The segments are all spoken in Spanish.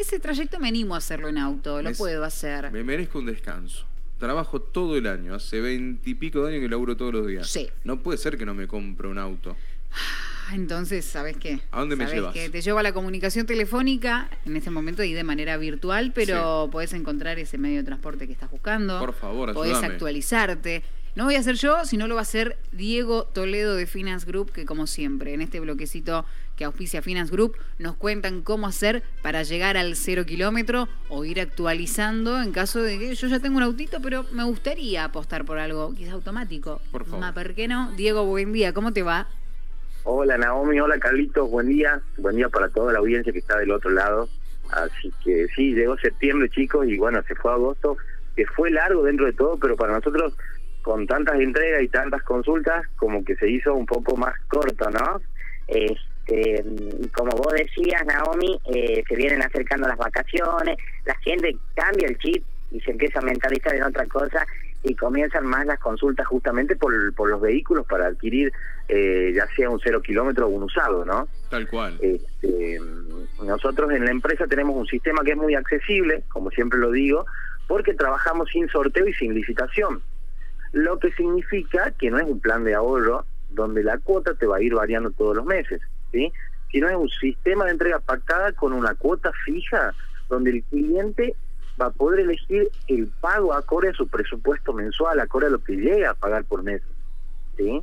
ese trayecto me animo a hacerlo en auto, lo puedo hacer. Me merezco un descanso. Trabajo todo el año, hace veintipico de años que laburo todos los días. Sí. No puede ser que no me compre un auto. Ah, entonces, ¿sabes qué? ¿A dónde me llevas? Que te llevo a la comunicación telefónica en este momento y de manera virtual, pero podés encontrar ese medio de transporte que estás buscando. Por favor, ayúdame. Podés actualizarte. No voy a ser yo, sino lo va a hacer Diego Toledo de Finance Group, que como siempre, en este bloquecito que auspicia Finance Group, nos cuentan cómo hacer para llegar al cero kilómetro o ir actualizando en caso de que yo ya tengo un autito, pero me gustaría apostar por algo quizás automático. Por favor. ¿Por qué no? Diego, buen día, ¿cómo te va? Hola Naomi, hola Carlitos, buen día, buen día para toda la audiencia que está del otro lado. Así que sí, llegó septiembre chicos y bueno, se fue agosto, que fue largo dentro de todo, pero para nosotros con tantas entregas y tantas consultas, como que se hizo un poco más corto, ¿no? Este, como vos decías, Naomi, eh, se vienen acercando las vacaciones, la gente cambia el chip y se empieza a mentalizar en otra cosa y comienzan más las consultas justamente por, por los vehículos para adquirir eh, ya sea un cero kilómetro o un usado, ¿no? Tal cual. Este, nosotros en la empresa tenemos un sistema que es muy accesible, como siempre lo digo, porque trabajamos sin sorteo y sin licitación lo que significa que no es un plan de ahorro donde la cuota te va a ir variando todos los meses, ¿sí? sino es un sistema de entrega pactada con una cuota fija donde el cliente va a poder elegir el pago acorde a su presupuesto mensual, acorde a lo que llega a pagar por mes. ¿sí?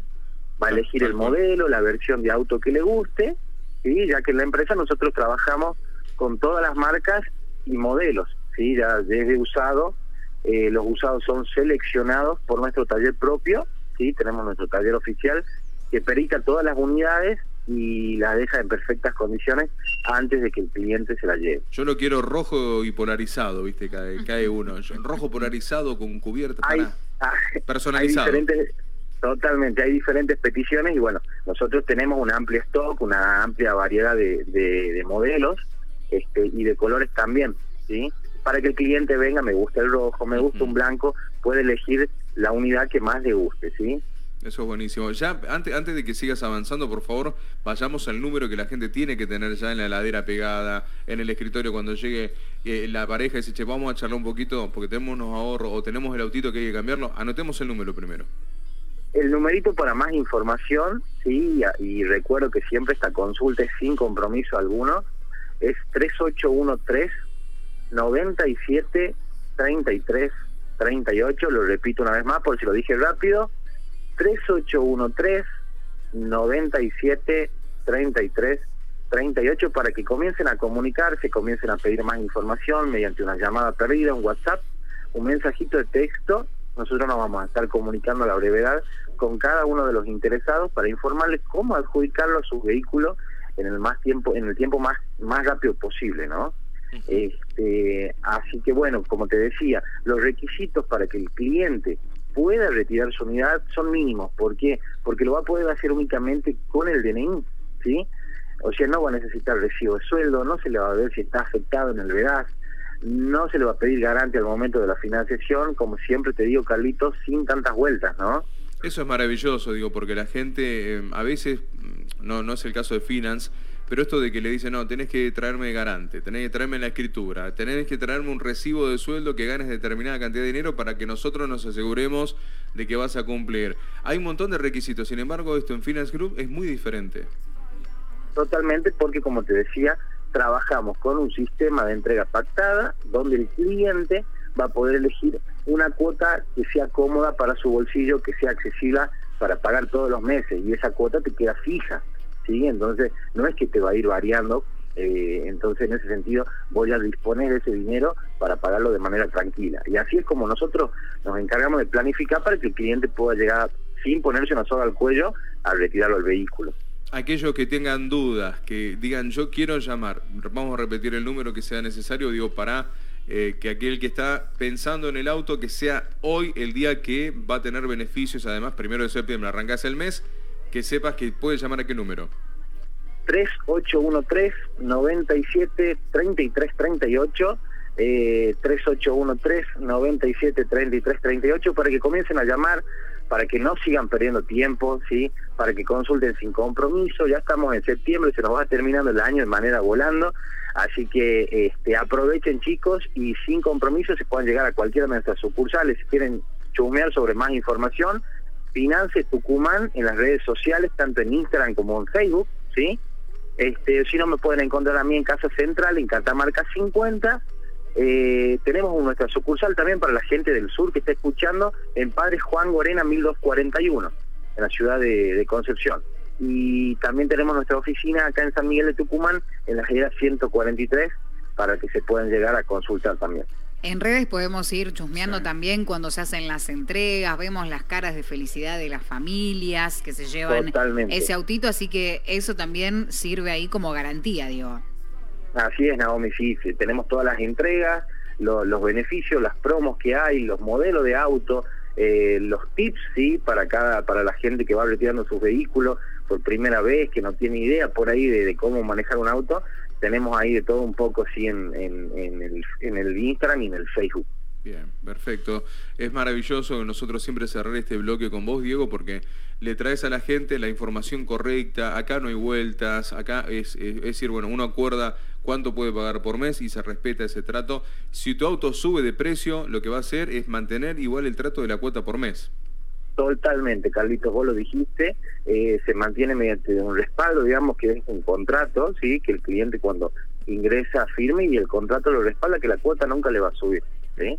Va a elegir el modelo, la versión de auto que le guste, ¿sí? ya que en la empresa nosotros trabajamos con todas las marcas y modelos, ¿sí? ya desde usado eh, los usados son seleccionados por nuestro taller propio, sí, tenemos nuestro taller oficial que perita todas las unidades y las deja en perfectas condiciones antes de que el cliente se la lleve. Yo lo quiero rojo y polarizado, viste, cae, cae uno. Rojo polarizado con cubierta hay, ah, personalizado. Hay diferentes, totalmente, hay diferentes peticiones y bueno, nosotros tenemos un amplio stock, una amplia variedad de, de, de modelos este, y de colores también, ¿sí? Para que el cliente venga, me gusta el rojo, me gusta un blanco, puede elegir la unidad que más le guste, ¿sí? Eso es buenísimo. Ya antes, antes de que sigas avanzando, por favor, vayamos al número que la gente tiene que tener ya en la heladera pegada, en el escritorio cuando llegue eh, la pareja y dice, che, vamos a charlar un poquito porque tenemos unos ahorros o tenemos el autito que hay que cambiarlo. Anotemos el número primero. El numerito para más información, sí, y recuerdo que siempre esta consulta es sin compromiso alguno, es 3813 97 33 38, lo repito una vez más por si lo dije rápido, 3813 97 33 38 para que comiencen a comunicarse, comiencen a pedir más información mediante una llamada perdida, un WhatsApp, un mensajito de texto. Nosotros nos vamos a estar comunicando a la brevedad con cada uno de los interesados para informarles cómo adjudicarlo a su vehículo en el más tiempo, en el tiempo más más rápido posible, ¿no? Este, así que bueno, como te decía, los requisitos para que el cliente pueda retirar su unidad son mínimos. ¿Por qué? Porque lo va a poder hacer únicamente con el DNI, ¿sí? O sea, no va a necesitar recibo de sueldo, no se le va a ver si está afectado en el veraz, no se le va a pedir garante al momento de la financiación, como siempre te digo, Carlitos, sin tantas vueltas, ¿no? Eso es maravilloso, digo, porque la gente eh, a veces, mm, no, no es el caso de Finance, pero esto de que le dicen, no, tenés que traerme garante, tenés que traerme la escritura, tenés que traerme un recibo de sueldo que ganes determinada cantidad de dinero para que nosotros nos aseguremos de que vas a cumplir. Hay un montón de requisitos, sin embargo, esto en Finance Group es muy diferente. Totalmente, porque como te decía, trabajamos con un sistema de entrega pactada donde el cliente va a poder elegir una cuota que sea cómoda para su bolsillo, que sea accesible para pagar todos los meses y esa cuota te queda fija. ¿Sí? Entonces, no es que te va a ir variando, eh, entonces en ese sentido voy a disponer ese dinero para pagarlo de manera tranquila. Y así es como nosotros nos encargamos de planificar para que el cliente pueda llegar sin ponerse una soga al cuello a retirarlo al vehículo. Aquellos que tengan dudas, que digan yo quiero llamar, vamos a repetir el número que sea necesario, digo, para eh, que aquel que está pensando en el auto, que sea hoy el día que va a tener beneficios, además, primero de septiembre, arrancas el mes, que sepas que puedes llamar a qué número. 3813-97-3338, eh, 3813-97-3338, para que comiencen a llamar, para que no sigan perdiendo tiempo, ¿sí? para que consulten sin compromiso. Ya estamos en septiembre, se nos va terminando el año de manera volando. Así que este, aprovechen chicos y sin compromiso se pueden llegar a cualquiera de nuestras sucursales. Si quieren chumear sobre más información, Finance Tucumán en las redes sociales, tanto en Instagram como en Facebook, ¿sí? Este, si no me pueden encontrar a mí en Casa Central, en Catamarca 50. Eh, tenemos nuestra sucursal también para la gente del sur que está escuchando en Padre Juan Gorena 1241, en la ciudad de Concepción y también tenemos nuestra oficina acá en San Miguel de Tucumán, en la general 143, para que se puedan llegar a consultar también. En redes podemos ir chusmeando también cuando se hacen las entregas, vemos las caras de felicidad de las familias que se llevan ese autito, así que eso también sirve ahí como garantía, digo. Así es, Naomi, sí, tenemos todas las entregas, los beneficios, las promos que hay, los modelos de auto, eh, los tips, sí, para cada, para la gente que va retirando sus vehículos, por primera vez, que no tiene idea por ahí de, cómo manejar un auto, tenemos ahí de todo un poco sí en, en, el, en el Instagram y en el Facebook. Bien, perfecto. Es maravilloso nosotros siempre cerrar este bloque con vos, Diego, porque le traes a la gente la información correcta, acá no hay vueltas, acá es, decir, bueno, uno acuerda cuánto puede pagar por mes y se respeta ese trato. Si tu auto sube de precio, lo que va a hacer es mantener igual el trato de la cuota por mes. Totalmente, Carlitos, vos lo dijiste, eh, se mantiene mediante un respaldo, digamos que es un contrato, sí, que el cliente cuando ingresa firme y el contrato lo respalda que la cuota nunca le va a subir, ¿sí?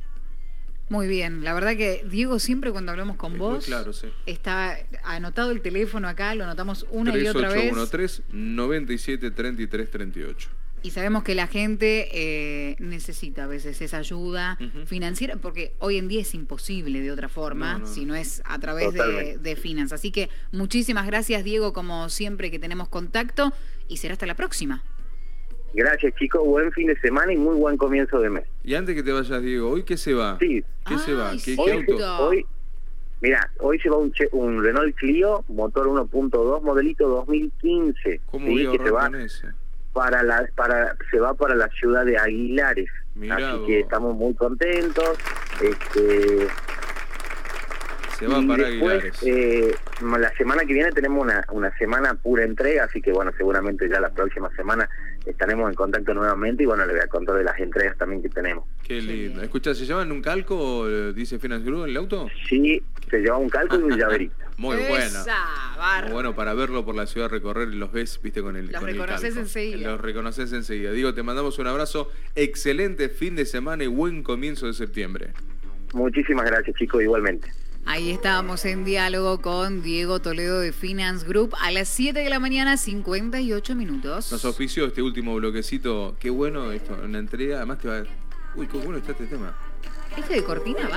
Muy bien, la verdad que Diego siempre cuando hablamos con vos claro, sí. está anotado el teléfono acá, lo anotamos una y otra vez. 3813 97 33 38 y sabemos que la gente eh, necesita a veces esa ayuda financiera, porque hoy en día es imposible de otra forma, si no es a través de, de finanzas. Así que muchísimas gracias, Diego, como siempre que tenemos contacto, y será hasta la próxima. Gracias, chicos. Buen fin de semana y muy buen comienzo de mes. Y antes que te vayas, Diego, ¿hoy qué se va? Sí. ¿Qué se va? ¿Qué, auto? Hoy, mira, hoy se va un, un Renault Clio, motor 1.2, modelito 2015. ¿Cómo voy a ahorrar con ese? Para la para se va para la ciudad de Aguilares así que estamos muy contentos este se va para Aguilares. Eh, la semana que viene tenemos una, una semana pura entrega, así que bueno, seguramente ya la próxima semana estaremos en contacto nuevamente y bueno, le voy a contar de las entregas también que tenemos. Qué lindo. Escucha, ¿se llevan un calco, dice Finance Group, en el auto? Sí, se lleva un calco y un llaverito. Muy bueno. Muy bueno para verlo por la ciudad, recorrer, los ves, viste, con el Los con reconoces enseguida. Los reconoces enseguida. Digo, te mandamos un abrazo, excelente fin de semana y buen comienzo de septiembre. Muchísimas gracias, chicos, igualmente. Ahí estábamos en diálogo con Diego Toledo de Finance Group a las 7 de la mañana, 58 minutos. Nos ofició este último bloquecito. Qué bueno esto, una entrega. Además te va a... Uy, qué bueno está este tema. Este de cortina va.